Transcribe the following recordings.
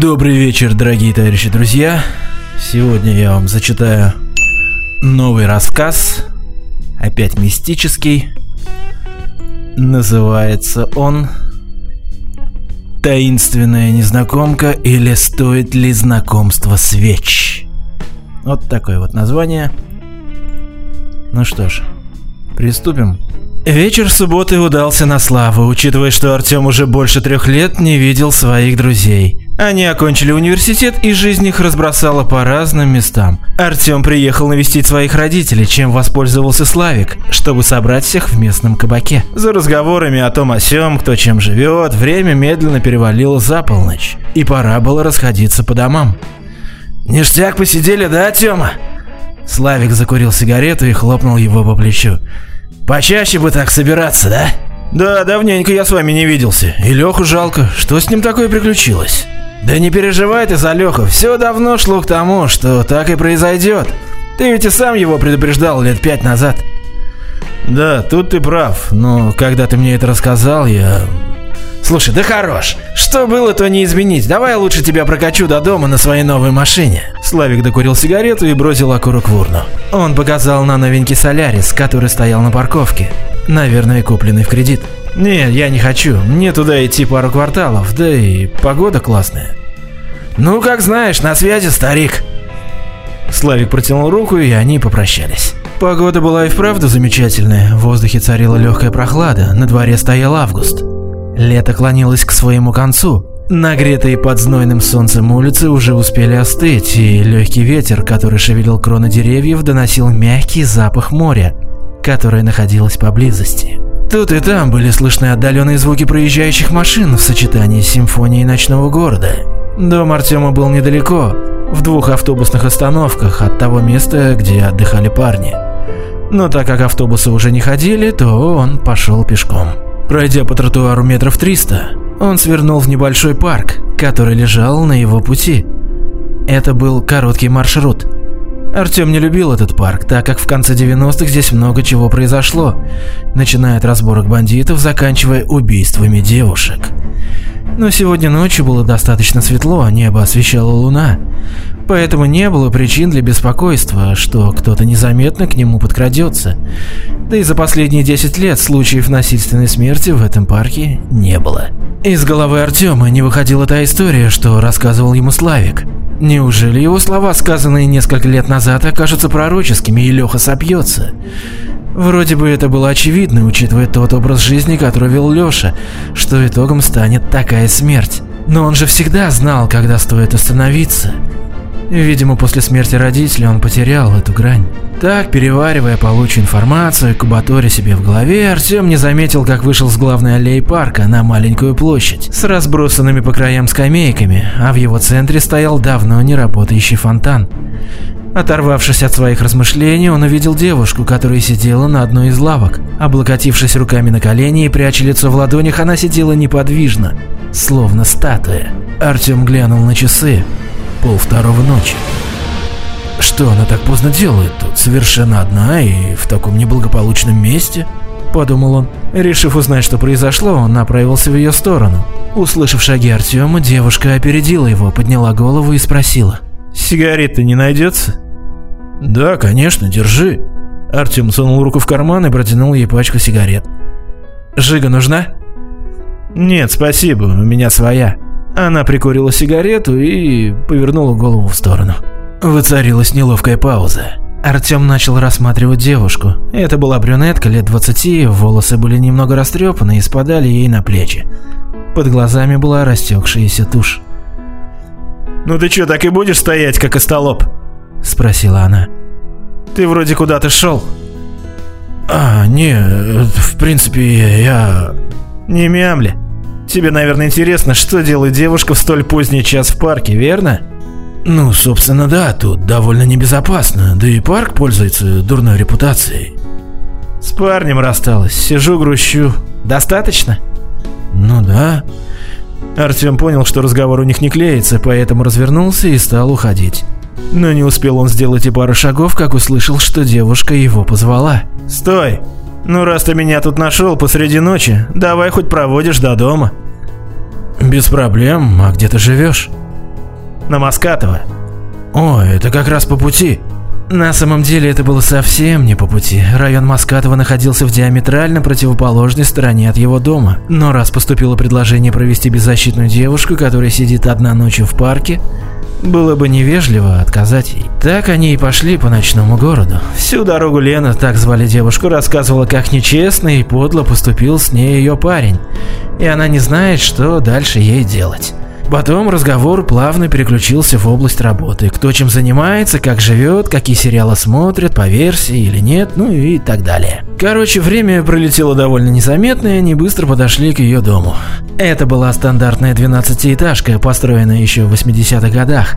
Добрый вечер, дорогие товарищи друзья. Сегодня я вам зачитаю новый рассказ, опять мистический. Называется он «Таинственная незнакомка» или «Стоит ли знакомство свеч?» Вот такое вот название. Ну что ж, приступим. Вечер субботы удался на славу, учитывая, что Артем уже больше трех лет не видел своих друзей. Они окончили университет, и жизнь их разбросала по разным местам. Артем приехал навестить своих родителей, чем воспользовался Славик, чтобы собрать всех в местном кабаке. За разговорами о том о сём, кто чем живет, время медленно перевалило за полночь, и пора было расходиться по домам. «Ништяк посидели, да, Тёма?» Славик закурил сигарету и хлопнул его по плечу. Почаще бы так собираться, да? Да, давненько я с вами не виделся. И Леху жалко. Что с ним такое приключилось? Да не переживай ты за Леху. Все давно шло к тому, что так и произойдет. Ты ведь и сам его предупреждал лет пять назад. Да, тут ты прав. Но когда ты мне это рассказал, я Слушай, да хорош. Что было, то не изменить. Давай я лучше тебя прокачу до дома на своей новой машине. Славик докурил сигарету и бросил окурок в урну. Он показал на новенький Солярис, который стоял на парковке. Наверное, купленный в кредит. Нет, я не хочу. Мне туда идти пару кварталов, да и погода классная. Ну, как знаешь, на связи, старик. Славик протянул руку, и они попрощались. Погода была и вправду замечательная. В воздухе царила легкая прохлада, на дворе стоял август. Лето клонилось к своему концу. Нагретые под знойным солнцем улицы уже успели остыть, и легкий ветер, который шевелил кроны деревьев, доносил мягкий запах моря, которое находилось поблизости. Тут и там были слышны отдаленные звуки проезжающих машин в сочетании с симфонией ночного города. Дом Артема был недалеко, в двух автобусных остановках от того места, где отдыхали парни. Но так как автобусы уже не ходили, то он пошел пешком. Пройдя по тротуару метров 300, он свернул в небольшой парк, который лежал на его пути. Это был короткий маршрут. Артем не любил этот парк, так как в конце 90-х здесь много чего произошло, начиная от разборок бандитов, заканчивая убийствами девушек. Но сегодня ночью было достаточно светло, а небо освещала луна. Поэтому не было причин для беспокойства, что кто-то незаметно к нему подкрадется. Да и за последние 10 лет случаев насильственной смерти в этом парке не было. Из головы Артема не выходила та история, что рассказывал ему Славик. Неужели его слова, сказанные несколько лет назад, окажутся пророческими и Леха сопьется? Вроде бы это было очевидно, учитывая тот образ жизни, который вел Леша, что итогом станет такая смерть. Но он же всегда знал, когда стоит остановиться. Видимо, после смерти родителей он потерял эту грань. Так, переваривая полученную информацию и кубаторя себе в голове, Артем не заметил, как вышел с главной аллеи парка на маленькую площадь с разбросанными по краям скамейками, а в его центре стоял давно не работающий фонтан. Оторвавшись от своих размышлений, он увидел девушку, которая сидела на одной из лавок. Облокотившись руками на колени и пряча лицо в ладонях, она сидела неподвижно, словно статуя. Артем глянул на часы пол второго ночи. Что она так поздно делает тут, совершенно одна и в таком неблагополучном месте? Подумал он. Решив узнать, что произошло, он направился в ее сторону. Услышав шаги Артема, девушка опередила его, подняла голову и спросила. «Сигареты не найдется?» «Да, конечно, держи». Артем сунул руку в карман и протянул ей пачку сигарет. «Жига нужна?» «Нет, спасибо, у меня своя». Она прикурила сигарету и повернула голову в сторону. Воцарилась неловкая пауза. Артем начал рассматривать девушку. Это была брюнетка лет 20, волосы были немного растрепаны и спадали ей на плечи. Под глазами была растекшаяся тушь. «Ну ты чё, так и будешь стоять, как остолоп?» – спросила она. «Ты вроде куда-то шел. «А, не, в принципе, я...» «Не мямли. Тебе, наверное, интересно, что делает девушка в столь поздний час в парке, верно? Ну, собственно, да, тут довольно небезопасно, да и парк пользуется дурной репутацией. С парнем рассталась, сижу грущу. Достаточно? Ну да. Артем понял, что разговор у них не клеится, поэтому развернулся и стал уходить. Но не успел он сделать и пару шагов, как услышал, что девушка его позвала. «Стой! Ну раз ты меня тут нашел посреди ночи, давай хоть проводишь до дома». «Без проблем. А где ты живешь?» «На Маскатово». «О, это как раз по пути. На самом деле это было совсем не по пути. Район Маскатова находился в диаметрально противоположной стороне от его дома. Но раз поступило предложение провести беззащитную девушку, которая сидит одна ночью в парке, было бы невежливо отказать ей. Так они и пошли по ночному городу. Всю дорогу Лена, так звали девушку, рассказывала, как нечестно и подло поступил с ней ее парень. И она не знает, что дальше ей делать. Потом разговор плавно переключился в область работы. Кто чем занимается, как живет, какие сериалы смотрят, по версии или нет, ну и так далее. Короче, время пролетело довольно незаметно, и они быстро подошли к ее дому. Это была стандартная 12-этажка, построенная еще в 80-х годах.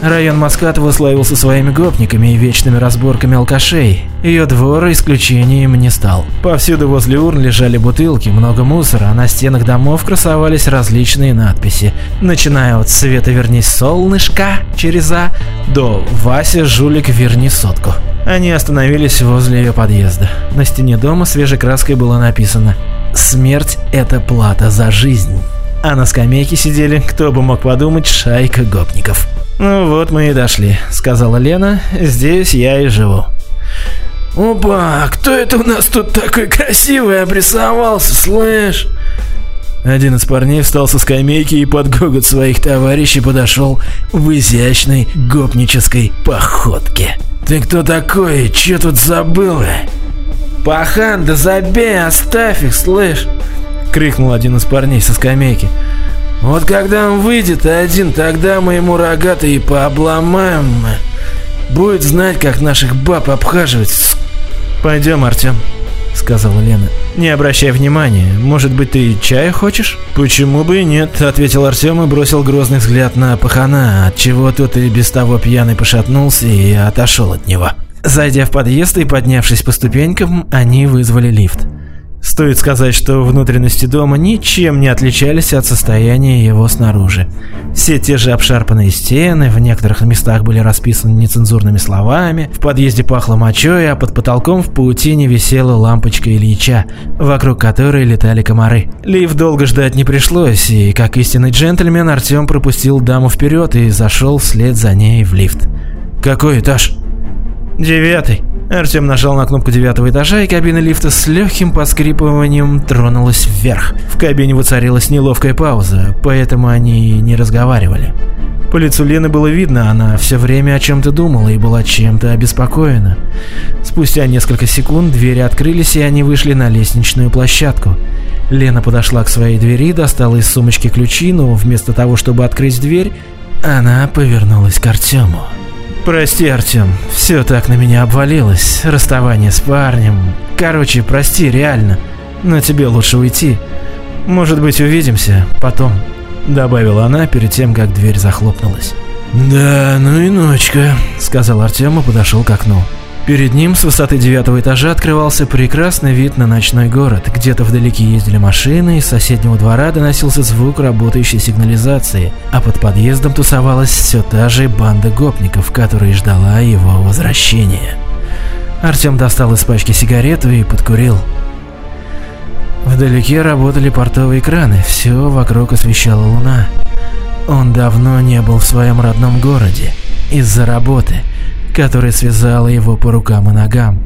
Район Маскатова славился своими гопниками и вечными разборками алкашей. Ее двор исключением не стал. Повсюду возле урн лежали бутылки, много мусора, а на стенах домов красовались различные надписи, начиная от «Света вернись солнышко» через «А» до «Вася, жулик, верни сотку». Они остановились возле ее подъезда. На стене дома свежей краской было написано «Смерть – это плата за жизнь». А на скамейке сидели, кто бы мог подумать, шайка гопников. «Ну вот мы и дошли», — сказала Лена. «Здесь я и живу». «Опа, кто это у нас тут такой красивый обрисовался, слышь?» Один из парней встал со скамейки и под гогот своих товарищей подошел в изящной гопнической походке. «Ты кто такой? Че тут забыл?» «Пахан, да забей, оставь их, слышь!» — крикнул один из парней со скамейки. Вот когда он выйдет один, тогда мы ему рогатые и пообломаем. Будет знать, как наших баб обхаживать. Пойдем, Артем, сказала Лена. Не обращай внимания, может быть ты чая хочешь? Почему бы и нет, ответил Артем и бросил грозный взгляд на пахана, от чего тот и без того пьяный пошатнулся и отошел от него. Зайдя в подъезд и поднявшись по ступенькам, они вызвали лифт. Стоит сказать, что внутренности дома ничем не отличались от состояния его снаружи. Все те же обшарпанные стены, в некоторых местах были расписаны нецензурными словами, в подъезде пахло мочой, а под потолком в паутине висела лампочка Ильича, вокруг которой летали комары. Лифт долго ждать не пришлось, и как истинный джентльмен Артем пропустил даму вперед и зашел вслед за ней в лифт. «Какой этаж?» «Девятый», Артем нажал на кнопку девятого этажа, и кабина лифта с легким поскрипыванием тронулась вверх. В кабине воцарилась неловкая пауза, поэтому они не разговаривали. По лицу Лены было видно, она все время о чем-то думала и была чем-то обеспокоена. Спустя несколько секунд двери открылись, и они вышли на лестничную площадку. Лена подошла к своей двери, достала из сумочки ключи, но вместо того, чтобы открыть дверь, она повернулась к Артему. Прости, Артем, все так на меня обвалилось. Расставание с парнем. Короче, прости, реально. Но тебе лучше уйти. Может быть, увидимся потом, добавила она перед тем, как дверь захлопнулась. Да, ну и ночка, сказал Артем и подошел к окну. Перед ним с высоты девятого этажа открывался прекрасный вид на ночной город. Где-то вдалеке ездили машины, из соседнего двора доносился звук работающей сигнализации, а под подъездом тусовалась все та же банда гопников, которая ждала его возвращения. Артем достал из пачки сигарету и подкурил. Вдалеке работали портовые краны, все вокруг освещала луна. Он давно не был в своем родном городе из-за работы – которая связала его по рукам и ногам.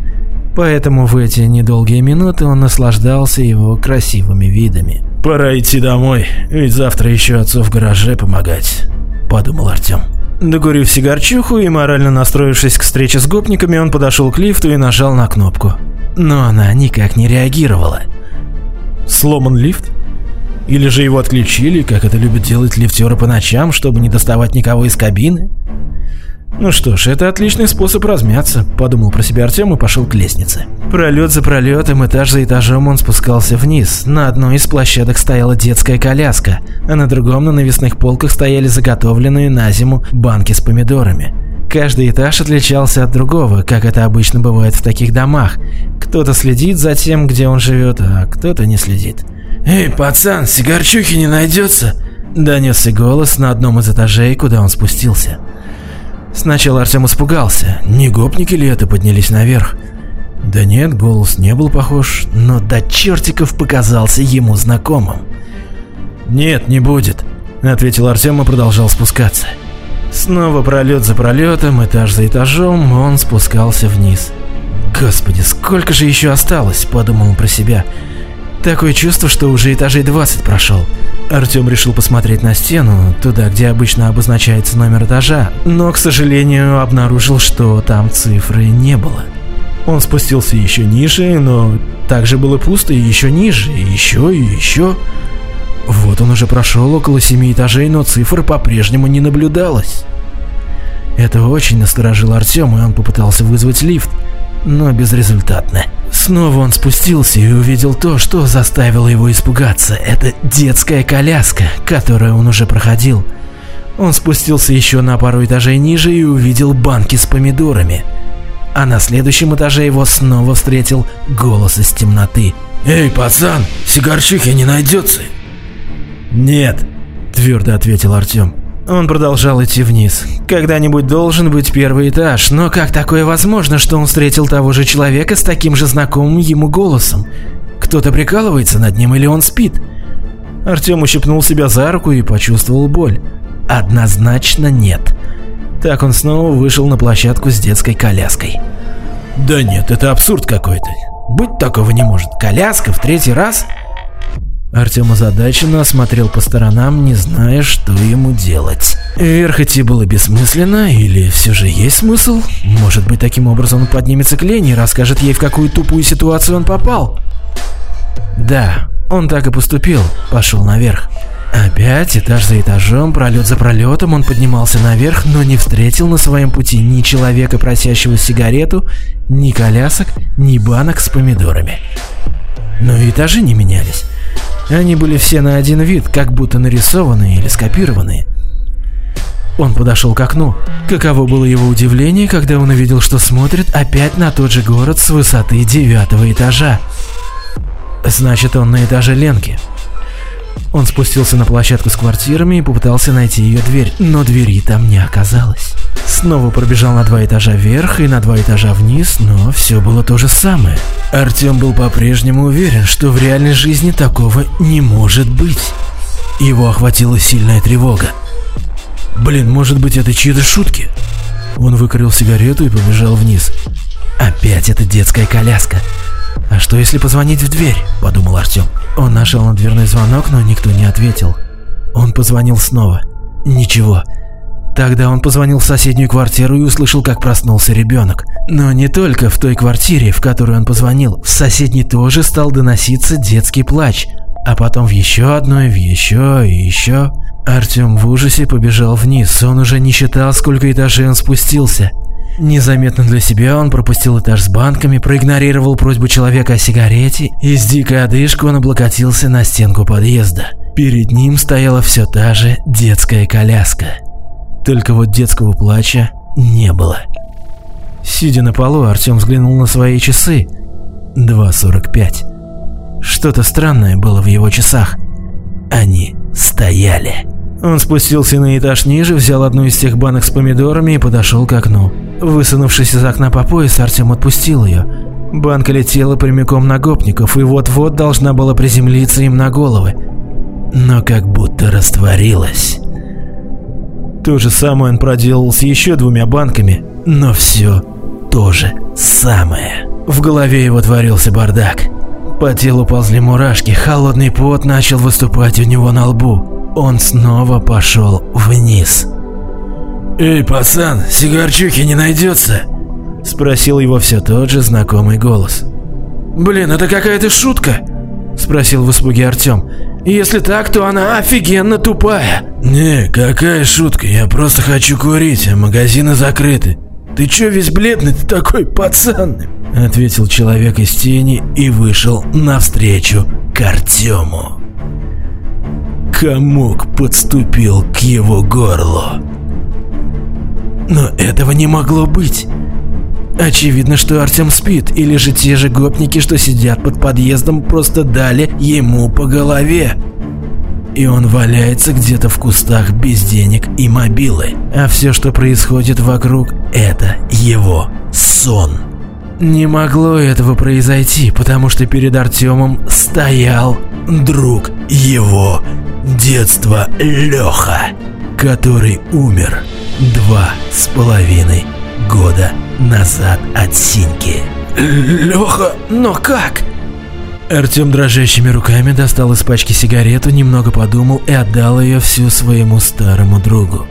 Поэтому в эти недолгие минуты он наслаждался его красивыми видами. «Пора идти домой, ведь завтра еще отцу в гараже помогать», – подумал Артем. Докурив сигарчуху и морально настроившись к встрече с гопниками, он подошел к лифту и нажал на кнопку. Но она никак не реагировала. Сломан лифт? Или же его отключили, как это любят делать лифтеры по ночам, чтобы не доставать никого из кабины? Ну что ж, это отличный способ размяться, подумал про себя Артем и пошел к лестнице. Пролет за пролетом, этаж за этажом он спускался вниз. На одной из площадок стояла детская коляска, а на другом на навесных полках стояли заготовленные на зиму банки с помидорами. Каждый этаж отличался от другого, как это обычно бывает в таких домах. Кто-то следит за тем, где он живет, а кто-то не следит. «Эй, пацан, сигарчухи не найдется?» Донесся голос на одном из этажей, куда он спустился. Сначала Артем испугался, не гопники ли это поднялись наверх. Да нет, голос не был похож, но до чертиков показался ему знакомым. «Нет, не будет», — ответил Артем и продолжал спускаться. Снова пролет за пролетом, этаж за этажом, он спускался вниз. «Господи, сколько же еще осталось?» – подумал он про себя. Такое чувство, что уже этажей 20 прошел. Артем решил посмотреть на стену, туда, где обычно обозначается номер этажа, но, к сожалению, обнаружил, что там цифры не было. Он спустился еще ниже, но также было пусто и еще ниже, и еще, и еще. Вот он уже прошел около семи этажей, но цифр по-прежнему не наблюдалось. Это очень насторожило Артема, и он попытался вызвать лифт, но безрезультатно. Снова он спустился и увидел то, что заставило его испугаться. Это детская коляска, которую он уже проходил. Он спустился еще на пару этажей ниже и увидел банки с помидорами. А на следующем этаже его снова встретил голос из темноты. «Эй, пацан, сигарчихи не найдется?» «Нет», – твердо ответил Артем. Он продолжал идти вниз. Когда-нибудь должен быть первый этаж, но как такое возможно, что он встретил того же человека с таким же знакомым ему голосом? Кто-то прикалывается над ним или он спит? Артем ущипнул себя за руку и почувствовал боль. Однозначно нет. Так он снова вышел на площадку с детской коляской. Да нет, это абсурд какой-то. Быть такого не может. Коляска в третий раз? Артем озадаченно осмотрел по сторонам, не зная, что ему делать. Вверх идти было бессмысленно, или все же есть смысл? Может быть, таким образом он поднимется к Лене и расскажет ей, в какую тупую ситуацию он попал? Да, он так и поступил, пошел наверх. Опять этаж за этажом, пролет за пролетом он поднимался наверх, но не встретил на своем пути ни человека, просящего сигарету, ни колясок, ни банок с помидорами. Но этажи не менялись. Они были все на один вид, как будто нарисованные или скопированные. Он подошел к окну. Каково было его удивление, когда он увидел, что смотрит опять на тот же город с высоты девятого этажа. Значит, он на этаже Ленки. Он спустился на площадку с квартирами и попытался найти ее дверь, но двери там не оказалось. Снова пробежал на два этажа вверх и на два этажа вниз, но все было то же самое. Артем был по-прежнему уверен, что в реальной жизни такого не может быть. Его охватила сильная тревога. Блин, может быть это чьи-то шутки? Он выкурил сигарету и побежал вниз. Опять эта детская коляска. «А что если позвонить в дверь?» – подумал Артем. Он нашел на дверной звонок, но никто не ответил. Он позвонил снова. Ничего. Тогда он позвонил в соседнюю квартиру и услышал, как проснулся ребенок. Но не только в той квартире, в которую он позвонил, в соседней тоже стал доноситься детский плач. А потом в еще одной, в еще и еще. Артем в ужасе побежал вниз, он уже не считал, сколько этажей он спустился. Незаметно для себя он пропустил этаж с банками, проигнорировал просьбу человека о сигарете и с дикой одышкой он облокотился на стенку подъезда. Перед ним стояла все та же детская коляска. Только вот детского плача не было. Сидя на полу, Артем взглянул на свои часы. 2.45. Что-то странное было в его часах. Они стояли. Он спустился на этаж ниже, взял одну из тех банок с помидорами и подошел к окну. Высунувшись из окна по пояс, Артем отпустил ее. Банка летела прямиком на гопников и вот-вот должна была приземлиться им на головы. Но как будто растворилась. То же самое он проделал с еще двумя банками, но все то же самое. В голове его творился бардак. По телу ползли мурашки, холодный пот начал выступать у него на лбу. Он снова пошел вниз. «Эй, пацан, сигарчуки не найдется?» Спросил его все тот же знакомый голос. «Блин, это какая-то шутка?» Спросил в испуге Артем. «Если так, то она офигенно тупая». «Не, какая шутка, я просто хочу курить, а магазины закрыты». «Ты чё весь бледный ты такой, пацан?» Ответил человек из тени и вышел навстречу к Артему. Комок подступил к его горлу. Но этого не могло быть. Очевидно, что Артем спит, или же те же гопники, что сидят под подъездом, просто дали ему по голове. И он валяется где-то в кустах без денег и мобилы. А все, что происходит вокруг, это его сон. Не могло этого произойти, потому что перед Артемом стоял друг его детства Леха, который умер два с половиной года назад от Синьки. Леха, но как? Артем дрожащими руками достал из пачки сигарету, немного подумал и отдал ее всю своему старому другу.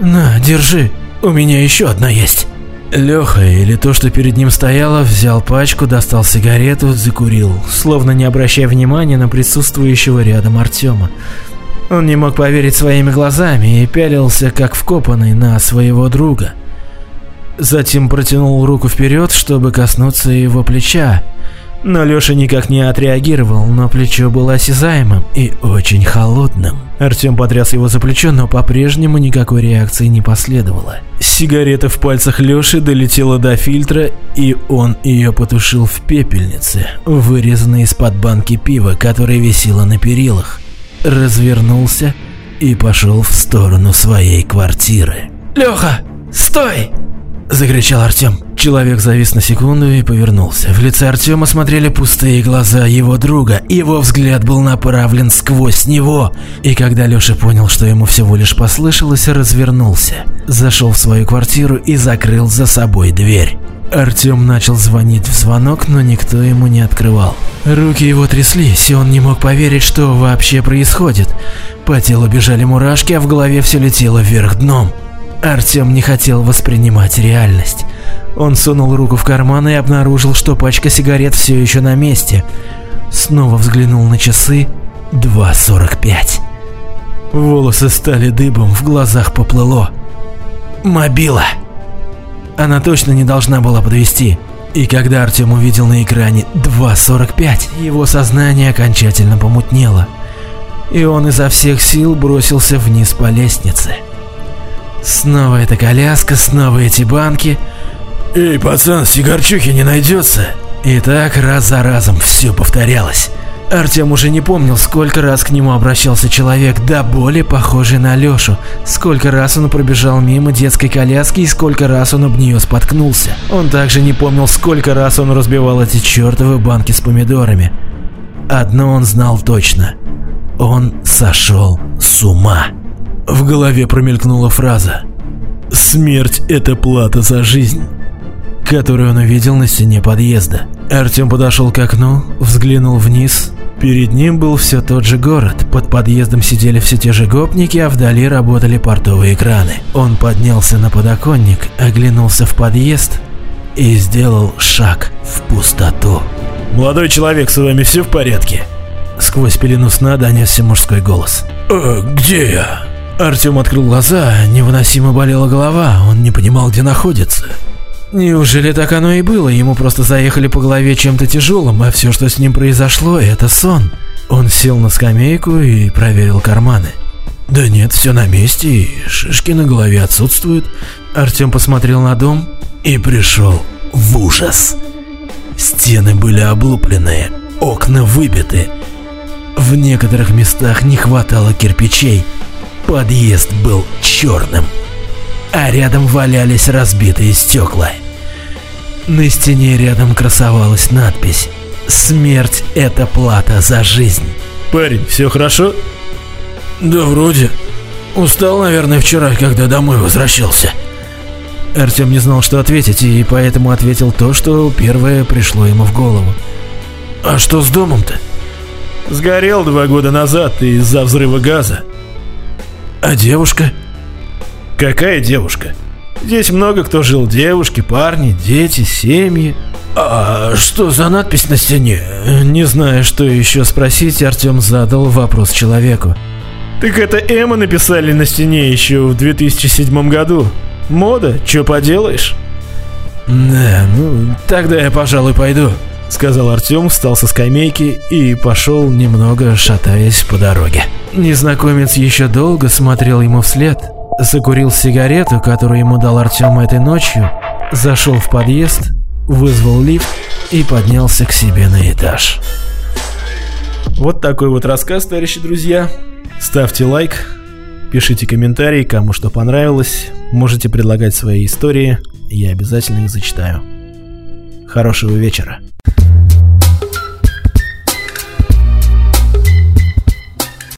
«На, держи, у меня еще одна есть». Леха, или то, что перед ним стояло, взял пачку, достал сигарету, закурил, словно не обращая внимания на присутствующего рядом Артема. Он не мог поверить своими глазами и пялился, как вкопанный, на своего друга. Затем протянул руку вперед, чтобы коснуться его плеча, но Леша никак не отреагировал, но плечо было осязаемым и очень холодным. Артем потряс его за плечо, но по-прежнему никакой реакции не последовало. Сигарета в пальцах Леши долетела до фильтра, и он ее потушил в пепельнице, вырезанной из-под банки пива, которая висела на перилах. Развернулся и пошел в сторону своей квартиры. «Леха, стой!» – закричал Артем. Человек завис на секунду и повернулся. В лице Артема смотрели пустые глаза его друга. Его взгляд был направлен сквозь него. И когда Леша понял, что ему всего лишь послышалось, развернулся. Зашел в свою квартиру и закрыл за собой дверь. Артем начал звонить в звонок, но никто ему не открывал. Руки его тряслись, и он не мог поверить, что вообще происходит. По телу бежали мурашки, а в голове все летело вверх дном. Артем не хотел воспринимать реальность. Он сунул руку в карман и обнаружил, что пачка сигарет все еще на месте. Снова взглянул на часы. 2.45. Волосы стали дыбом, в глазах поплыло. Мобила. Она точно не должна была подвести. И когда Артем увидел на экране 2.45, его сознание окончательно помутнело. И он изо всех сил бросился вниз по лестнице. Снова эта коляска, снова эти банки. Эй, пацан, сигарчухи не найдется? И так раз за разом все повторялось. Артем уже не помнил, сколько раз к нему обращался человек, да более похожий на Лешу, сколько раз он пробежал мимо детской коляски и сколько раз он об нее споткнулся. Он также не помнил, сколько раз он разбивал эти чертовы банки с помидорами. Одно он знал точно. Он сошел с ума. В голове промелькнула фраза «Смерть – это плата за жизнь», которую он увидел на стене подъезда. Артем подошел к окну, взглянул вниз. Перед ним был все тот же город, под подъездом сидели все те же гопники, а вдали работали портовые краны. Он поднялся на подоконник, оглянулся в подъезд и сделал шаг в пустоту. «Молодой человек, с вами все в порядке?» Сквозь пелену сна донесся мужской голос. «Э, где я?» Артем открыл глаза, невыносимо болела голова, он не понимал, где находится. Неужели так оно и было? Ему просто заехали по голове чем-то тяжелым, а все, что с ним произошло, это сон. Он сел на скамейку и проверил карманы. Да нет, все на месте, и шишки на голове отсутствуют. Артем посмотрел на дом и пришел в ужас. Стены были облупленные, окна выбиты. В некоторых местах не хватало кирпичей, Подъезд был черным, а рядом валялись разбитые стекла. На стене рядом красовалась надпись «Смерть – это плата за жизнь». «Парень, все хорошо?» «Да вроде. Устал, наверное, вчера, когда домой возвращался». Артем не знал, что ответить, и поэтому ответил то, что первое пришло ему в голову. «А что с домом-то?» «Сгорел два года назад из-за взрыва газа. А девушка? Какая девушка? Здесь много кто жил. Девушки, парни, дети, семьи. А что за надпись на стене? Не зная, что еще спросить, Артем задал вопрос человеку. Так это Эмма написали на стене еще в 2007 году. Мода, что поделаешь? Да, ну тогда я, пожалуй, пойду, сказал Артем, встал со скамейки и пошел немного шатаясь по дороге. Незнакомец еще долго смотрел ему вслед, закурил сигарету, которую ему дал Артем этой ночью, зашел в подъезд, вызвал лифт и поднялся к себе на этаж. Вот такой вот рассказ, товарищи друзья. Ставьте лайк, пишите комментарии, кому что понравилось. Можете предлагать свои истории, я обязательно их зачитаю. Хорошего вечера.